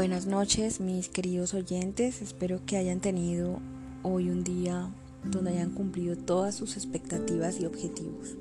Buenas noches mis queridos oyentes, espero que hayan tenido hoy un día donde hayan cumplido todas sus expectativas y objetivos.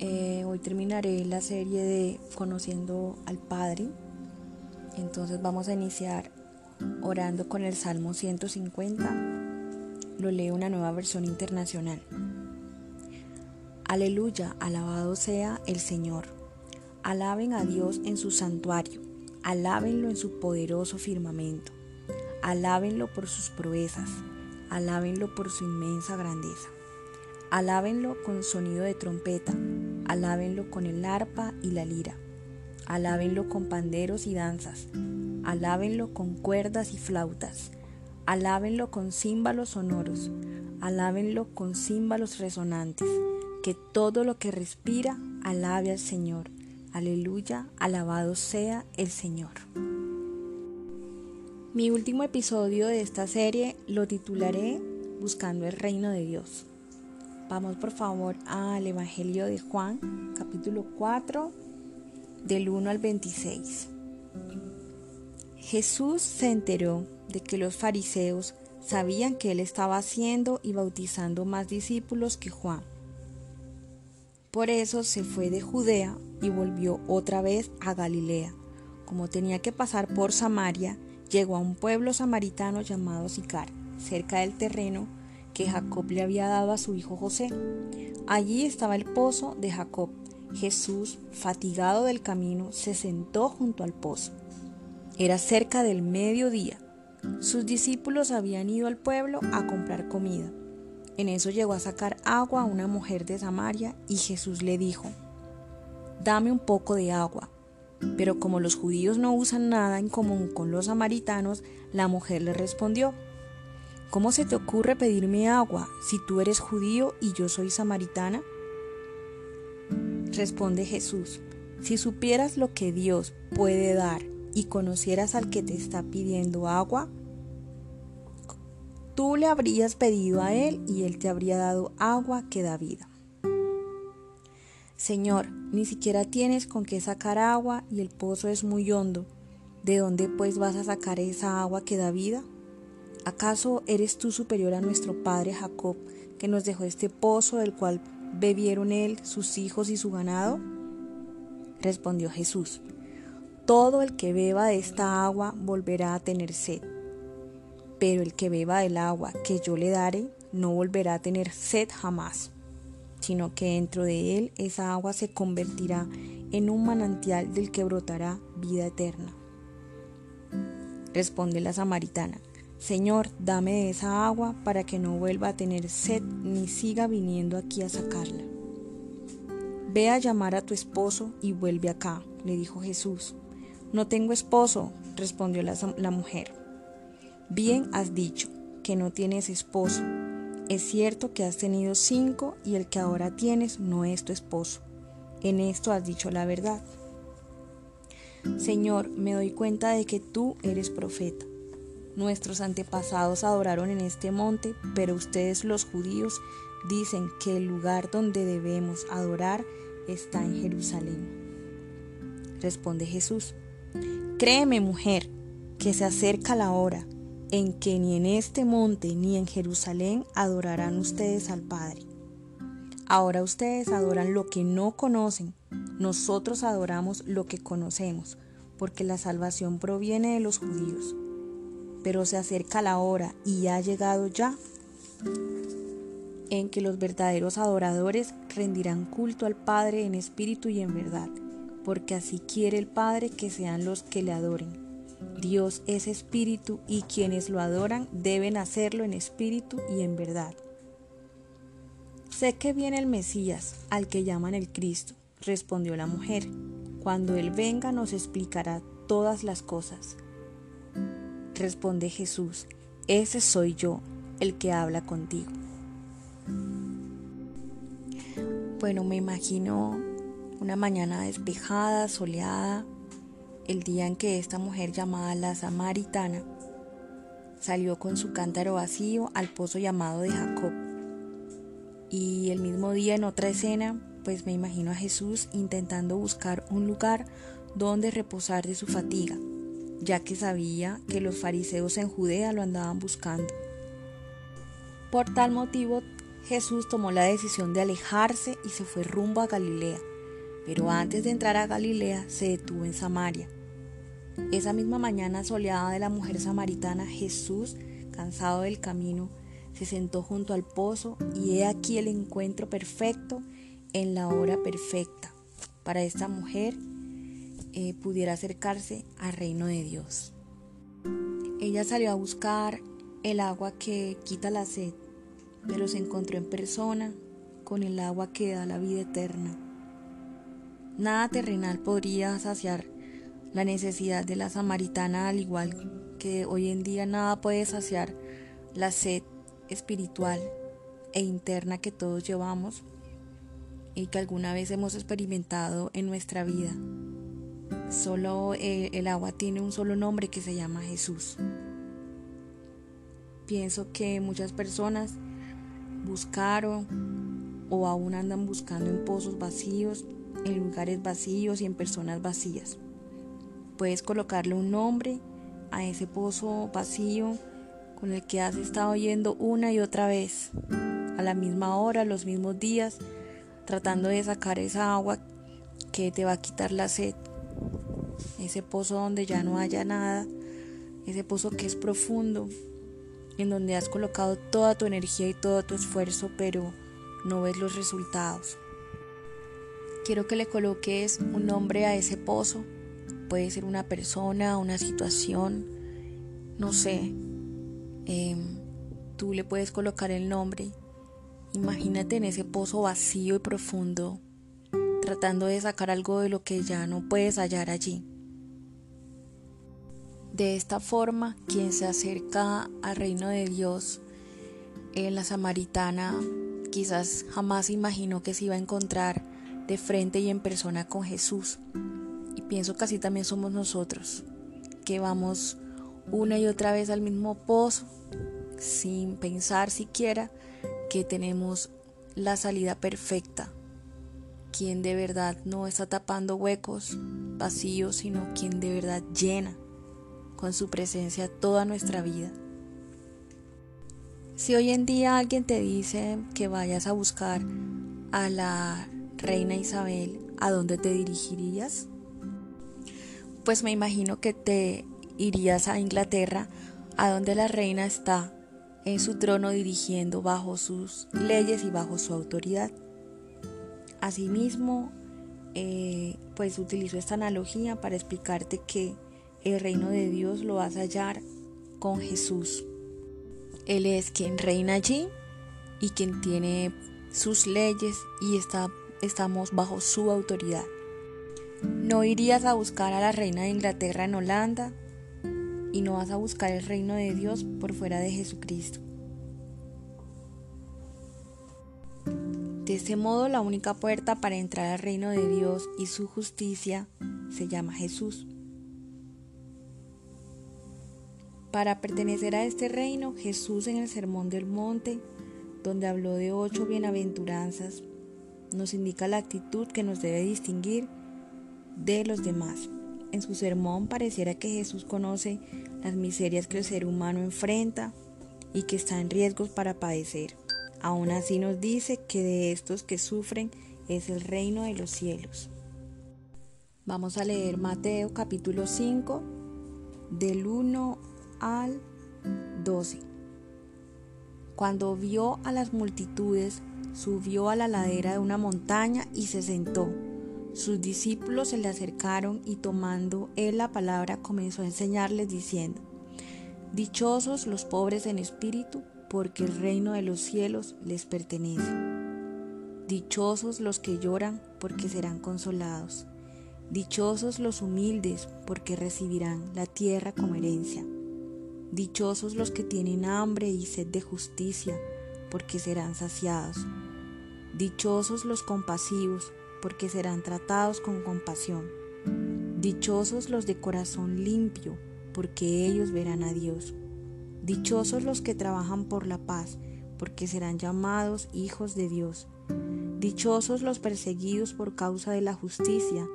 Eh, hoy terminaré la serie de Conociendo al Padre, entonces vamos a iniciar orando con el Salmo 150, lo leo una nueva versión internacional. Aleluya, alabado sea el Señor, alaben a Dios en su santuario Alábenlo en su poderoso firmamento. Alábenlo por sus proezas. Alábenlo por su inmensa grandeza. Alábenlo con sonido de trompeta. Alábenlo con el arpa y la lira. Alábenlo con panderos y danzas. Alábenlo con cuerdas y flautas. Alábenlo con címbalos sonoros. Alábenlo con címbalos resonantes. Que todo lo que respira alabe al Señor. Aleluya, alabado sea el Señor. Mi último episodio de esta serie lo titularé Buscando el reino de Dios. Vamos por favor al Evangelio de Juan, capítulo 4, del 1 al 26. Jesús se enteró de que los fariseos sabían que él estaba haciendo y bautizando más discípulos que Juan. Por eso se fue de Judea y volvió otra vez a Galilea. Como tenía que pasar por Samaria, llegó a un pueblo samaritano llamado Sicar, cerca del terreno que Jacob le había dado a su hijo José. Allí estaba el pozo de Jacob. Jesús, fatigado del camino, se sentó junto al pozo. Era cerca del mediodía. Sus discípulos habían ido al pueblo a comprar comida. En eso llegó a sacar agua a una mujer de Samaria y Jesús le dijo, dame un poco de agua. Pero como los judíos no usan nada en común con los samaritanos, la mujer le respondió, ¿Cómo se te ocurre pedirme agua si tú eres judío y yo soy samaritana? Responde Jesús, si supieras lo que Dios puede dar y conocieras al que te está pidiendo agua, tú le habrías pedido a él y él te habría dado agua que da vida. Señor, ni siquiera tienes con qué sacar agua y el pozo es muy hondo. ¿De dónde pues vas a sacar esa agua que da vida? ¿Acaso eres tú superior a nuestro padre Jacob, que nos dejó este pozo del cual bebieron él, sus hijos y su ganado? Respondió Jesús, todo el que beba de esta agua volverá a tener sed, pero el que beba del agua que yo le daré no volverá a tener sed jamás sino que dentro de él esa agua se convertirá en un manantial del que brotará vida eterna. Responde la samaritana, Señor, dame esa agua para que no vuelva a tener sed ni siga viniendo aquí a sacarla. Ve a llamar a tu esposo y vuelve acá, le dijo Jesús. No tengo esposo, respondió la mujer. Bien has dicho que no tienes esposo es cierto que has tenido cinco y el que ahora tienes no es tu esposo. En esto has dicho la verdad. Señor, me doy cuenta de que tú eres profeta. Nuestros antepasados adoraron en este monte, pero ustedes los judíos dicen que el lugar donde debemos adorar está en Jerusalén. Responde Jesús, créeme mujer, que se acerca la hora en que ni en este monte ni en Jerusalén adorarán ustedes al Padre. Ahora ustedes adoran lo que no conocen, nosotros adoramos lo que conocemos, porque la salvación proviene de los judíos. Pero se acerca la hora y ha llegado ya en que los verdaderos adoradores rendirán culto al Padre en espíritu y en verdad, porque así quiere el Padre que sean los que le adoren. Dios es espíritu y quienes lo adoran deben hacerlo en espíritu y en verdad. Sé que viene el Mesías, al que llaman el Cristo, respondió la mujer. Cuando Él venga nos explicará todas las cosas. Responde Jesús, ese soy yo, el que habla contigo. Bueno, me imagino una mañana despejada, soleada, el día en que esta mujer llamada la Samaritana salió con su cántaro vacío al pozo llamado de Jacob. Y el mismo día en otra escena, pues me imagino a Jesús intentando buscar un lugar donde reposar de su fatiga. ya que sabía que los fariseos en Judea lo andaban buscando. Por tal motivo, Jesús tomó la decisión de alejarse y se fue rumbo a Galilea, pero antes de entrar a Galilea se detuvo en Samaria. Esa misma mañana soleada de la mujer samaritana, Jesús, cansado del camino, se sentó junto al pozo y he aquí el encuentro perfecto en la hora perfecta para esta mujer eh, pudiera acercarse al reino de Dios. Ella salió a buscar el agua que quita la sed, pero se encontró en persona con el agua que da la vida eterna. Nada terrenal podría saciar la necesidad de la samaritana, al igual que hoy en día nada puede saciar la sed espiritual e interna que todos llevamos y que alguna vez hemos experimentado en nuestra vida. Solo eh, el agua tiene un solo nombre que se llama Jesús. Pienso que muchas personas buscaron o aún andan buscando en pozos vacíos, en lugares vacíos y en personas vacías. Puedes colocarle un nombre a ese pozo vacío con el que has estado yendo una y otra vez, a la misma hora, los mismos días, tratando de sacar esa agua que te va a quitar la sed ese pozo donde ya no haya nada, ese pozo que es profundo, en donde has colocado toda tu energía y todo tu esfuerzo, pero no ves los resultados. Quiero que le coloques un nombre a ese pozo, puede ser una persona, una situación, no sé, em, tú le puedes colocar el nombre. Imagínate en ese pozo vacío y profundo, tratando de sacar algo de lo que ya no puedes hallar allí. De esta forma, quien se acerca al reino de Dios en la samaritana quizás jamás imaginó que se iba a encontrar de frente y en persona con Jesús. Y pienso que así también somos nosotros, que vamos una y otra vez al mismo pozo sin pensar siquiera que tenemos la salida perfecta. Quien de verdad no está tapando huecos vacíos, sino quien de verdad llena con su presencia toda nuestra vida. Si hoy en día alguien te dice que vayas a buscar a la reina Isabel, ¿a dónde te dirigirías? Pues me imagino que te irías a Inglaterra, a donde la reina está en su trono dirigiendo bajo sus leyes y bajo su autoridad. Asimismo, eh, pues utilizo esta analogía para explicarte que el reino de Dios lo vas a hallar con Jesús. Él es quien reina allí y quien tiene sus leyes y está, estamos bajo su autoridad. No irías a buscar a la reina de Inglaterra en Holanda y no vas a buscar el reino de Dios por fuera de Jesucristo. De este modo, la única puerta para entrar al reino de Dios y su justicia se llama Jesús. Para pertenecer a este reino, Jesús en el Sermón del Monte, donde habló de ocho bienaventuranzas, nos indica la actitud que nos debe distinguir de los demás. En su sermón pareciera que Jesús conoce las miserias que el ser humano enfrenta y que está en riesgos para padecer. Aún así nos dice que de estos que sufren es el reino de los cielos. Vamos a leer Mateo capítulo 5 del 1 al 12. Cuando vio a las multitudes, subió a la ladera de una montaña y se sentó. Sus discípulos se le acercaron y tomando él la palabra comenzó a enseñarles diciendo, Dichosos los pobres en espíritu, porque el reino de los cielos les pertenece. Dichosos los que lloran, porque serán consolados. Dichosos los humildes, porque recibirán la tierra como herencia. Dichosos los que tienen hambre y sed de justicia, porque serán saciados. Dichosos los compasivos, porque serán tratados con compasión. Dichosos los de corazón limpio, porque ellos verán a Dios. Dichosos los que trabajan por la paz, porque serán llamados hijos de Dios. Dichosos los perseguidos por causa de la justicia,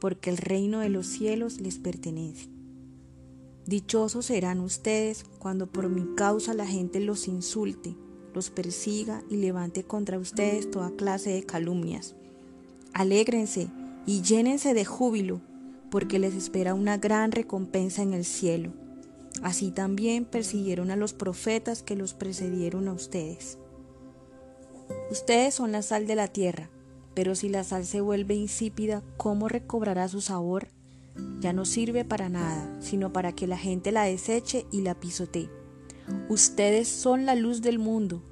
porque el reino de los cielos les pertenece. Dichosos serán ustedes cuando por mi causa la gente los insulte, los persiga y levante contra ustedes toda clase de calumnias. Alégrense y llénense de júbilo, porque les espera una gran recompensa en el cielo. Así también persiguieron a los profetas que los precedieron a ustedes. Ustedes son la sal de la tierra, pero si la sal se vuelve insípida, ¿cómo recobrará su sabor? Ya no sirve para nada, sino para que la gente la deseche y la pisotee. Ustedes son la luz del mundo.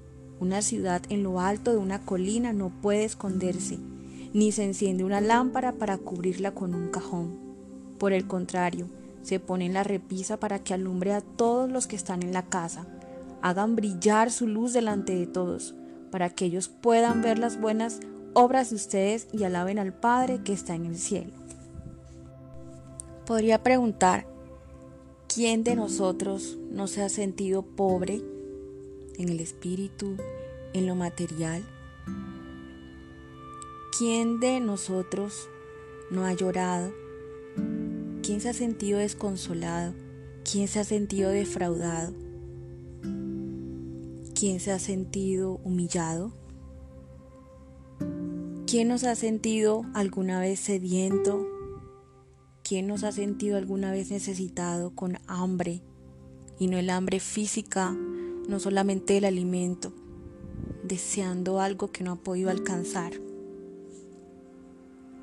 Una ciudad en lo alto de una colina no puede esconderse, ni se enciende una lámpara para cubrirla con un cajón. Por el contrario, se pone en la repisa para que alumbre a todos los que están en la casa. Hagan brillar su luz delante de todos, para que ellos puedan ver las buenas obras de ustedes y alaben al Padre que está en el cielo. Podría preguntar, ¿quién de nosotros no se ha sentido pobre en el espíritu, en lo material? ¿Quién de nosotros no ha llorado? ¿Quién se ha sentido desconsolado? ¿Quién se ha sentido defraudado? ¿Quién se ha sentido humillado? ¿Quién nos ha sentido alguna vez sediento? ¿Quién nos ha sentido alguna vez necesitado con hambre? Y no el hambre física, no solamente el alimento, deseando algo que no ha podido alcanzar.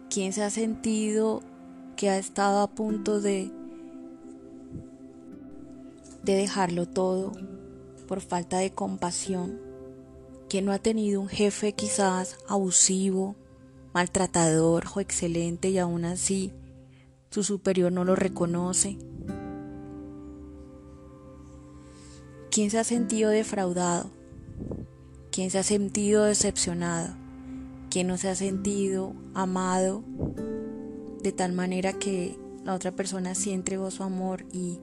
¿Quién se ha sentido que ha estado a punto de, de dejarlo todo por falta de compasión, que no ha tenido un jefe quizás abusivo, maltratador o excelente y aún así su superior no lo reconoce. ¿Quién se ha sentido defraudado? ¿Quién se ha sentido decepcionado? ¿Quién no se ha sentido amado de tal manera que la otra persona sí entregó su amor y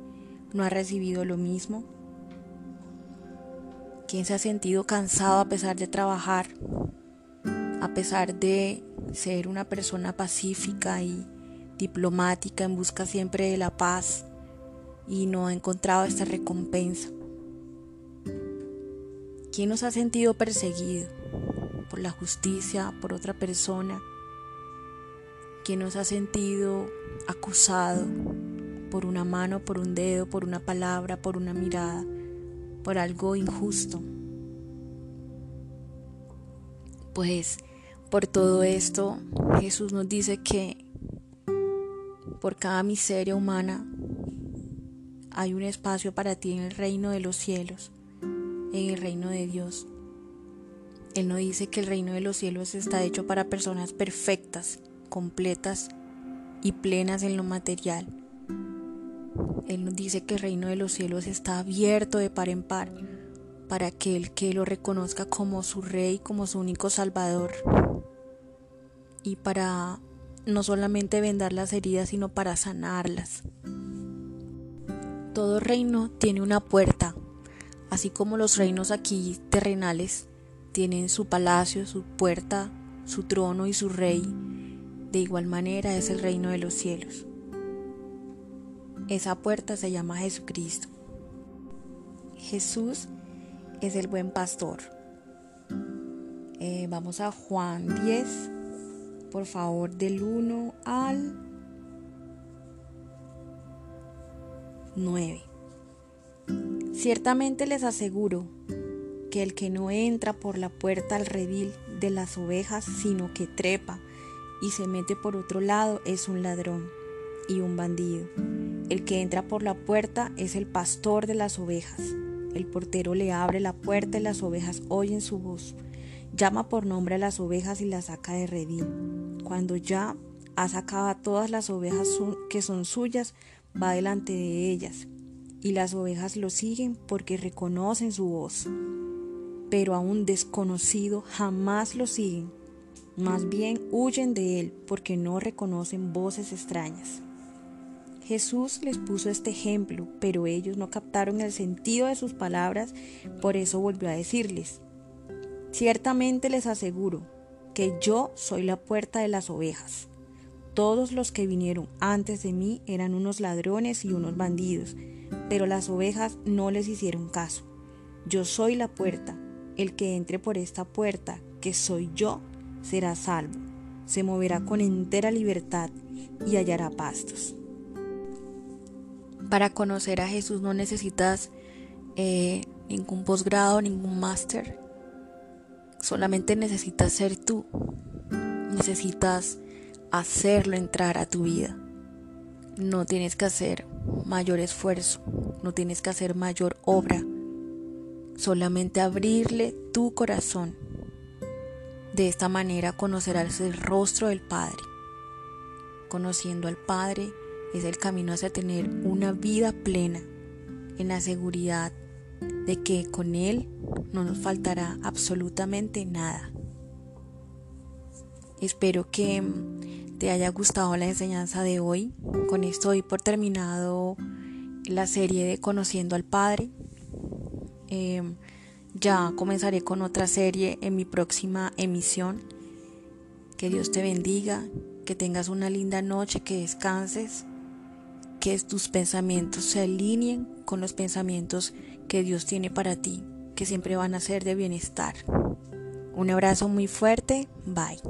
no ha recibido lo mismo? ¿Quién se ha sentido cansado a pesar de trabajar? A pesar de ser una persona pacífica y diplomática en busca siempre de la paz y no ha encontrado esta recompensa. ¿Quién nos ha sentido perseguido por la justicia, por otra persona? ¿Quién nos ha sentido acusado por una mano, por un dedo, por una palabra, por una mirada? por algo injusto. Pues por todo esto Jesús nos dice que por cada miseria humana hay un espacio para ti en el reino de los cielos, en el reino de Dios. Él no dice que el reino de los cielos está hecho para personas perfectas, completas y plenas en lo material él nos dice que el reino de los cielos está abierto de par en par para aquel que lo reconozca como su rey, como su único salvador. Y para no solamente vendar las heridas, sino para sanarlas. Todo reino tiene una puerta, así como los reinos aquí terrenales tienen su palacio, su puerta, su trono y su rey. De igual manera es el reino de los cielos. Esa puerta se llama Jesucristo. Jesús es el buen pastor. Eh, vamos a Juan 10, por favor, del 1 al 9. Ciertamente les aseguro que el que no entra por la puerta al redil de las ovejas, sino que trepa y se mete por otro lado, es un ladrón y un bandido. El que entra por la puerta es el pastor de las ovejas. El portero le abre la puerta y las ovejas oyen su voz. Llama por nombre a las ovejas y las saca de redil. Cuando ya ha sacado a todas las ovejas que son suyas, va delante de ellas. Y las ovejas lo siguen porque reconocen su voz. Pero a un desconocido jamás lo siguen. Más bien huyen de él porque no reconocen voces extrañas. Jesús les puso este ejemplo, pero ellos no captaron el sentido de sus palabras, por eso volvió a decirles, ciertamente les aseguro que yo soy la puerta de las ovejas. todos los que vinieron antes de mí eran unos ladrones y unos bandidos, pero las ovejas no les hicieron caso. Yo soy la puerta, el que entre por esta puerta, que soy yo, será salvo, se moverá con entera libertad y hallará pastos. Para conocer a Jesús no necesitas eh, ningún posgrado, ningún máster. Solamente necesitas ser tú. Necesitas hacerlo entrar a tu vida. No tienes que hacer mayor esfuerzo, no tienes que hacer mayor obra. Solamente abrirle tu corazón. De esta manera conocerás el rostro del Padre. Conociendo al Padre es el camino hacia tener una vida plena en la seguridad de que con Él no nos faltará absolutamente nada. Espero que te haya gustado la enseñanza de hoy. Con esto doy por terminado la serie de Conociendo al Padre. Em, ya comenzaré con otra serie en mi próxima emisión. Que Dios te bendiga, que tengas una linda noche, que descanses, que tus pensamientos se alineen con los pensamientos que Dios tiene para ti, que siempre van a ser de bienestar. Un abrazo muy fuerte, bye.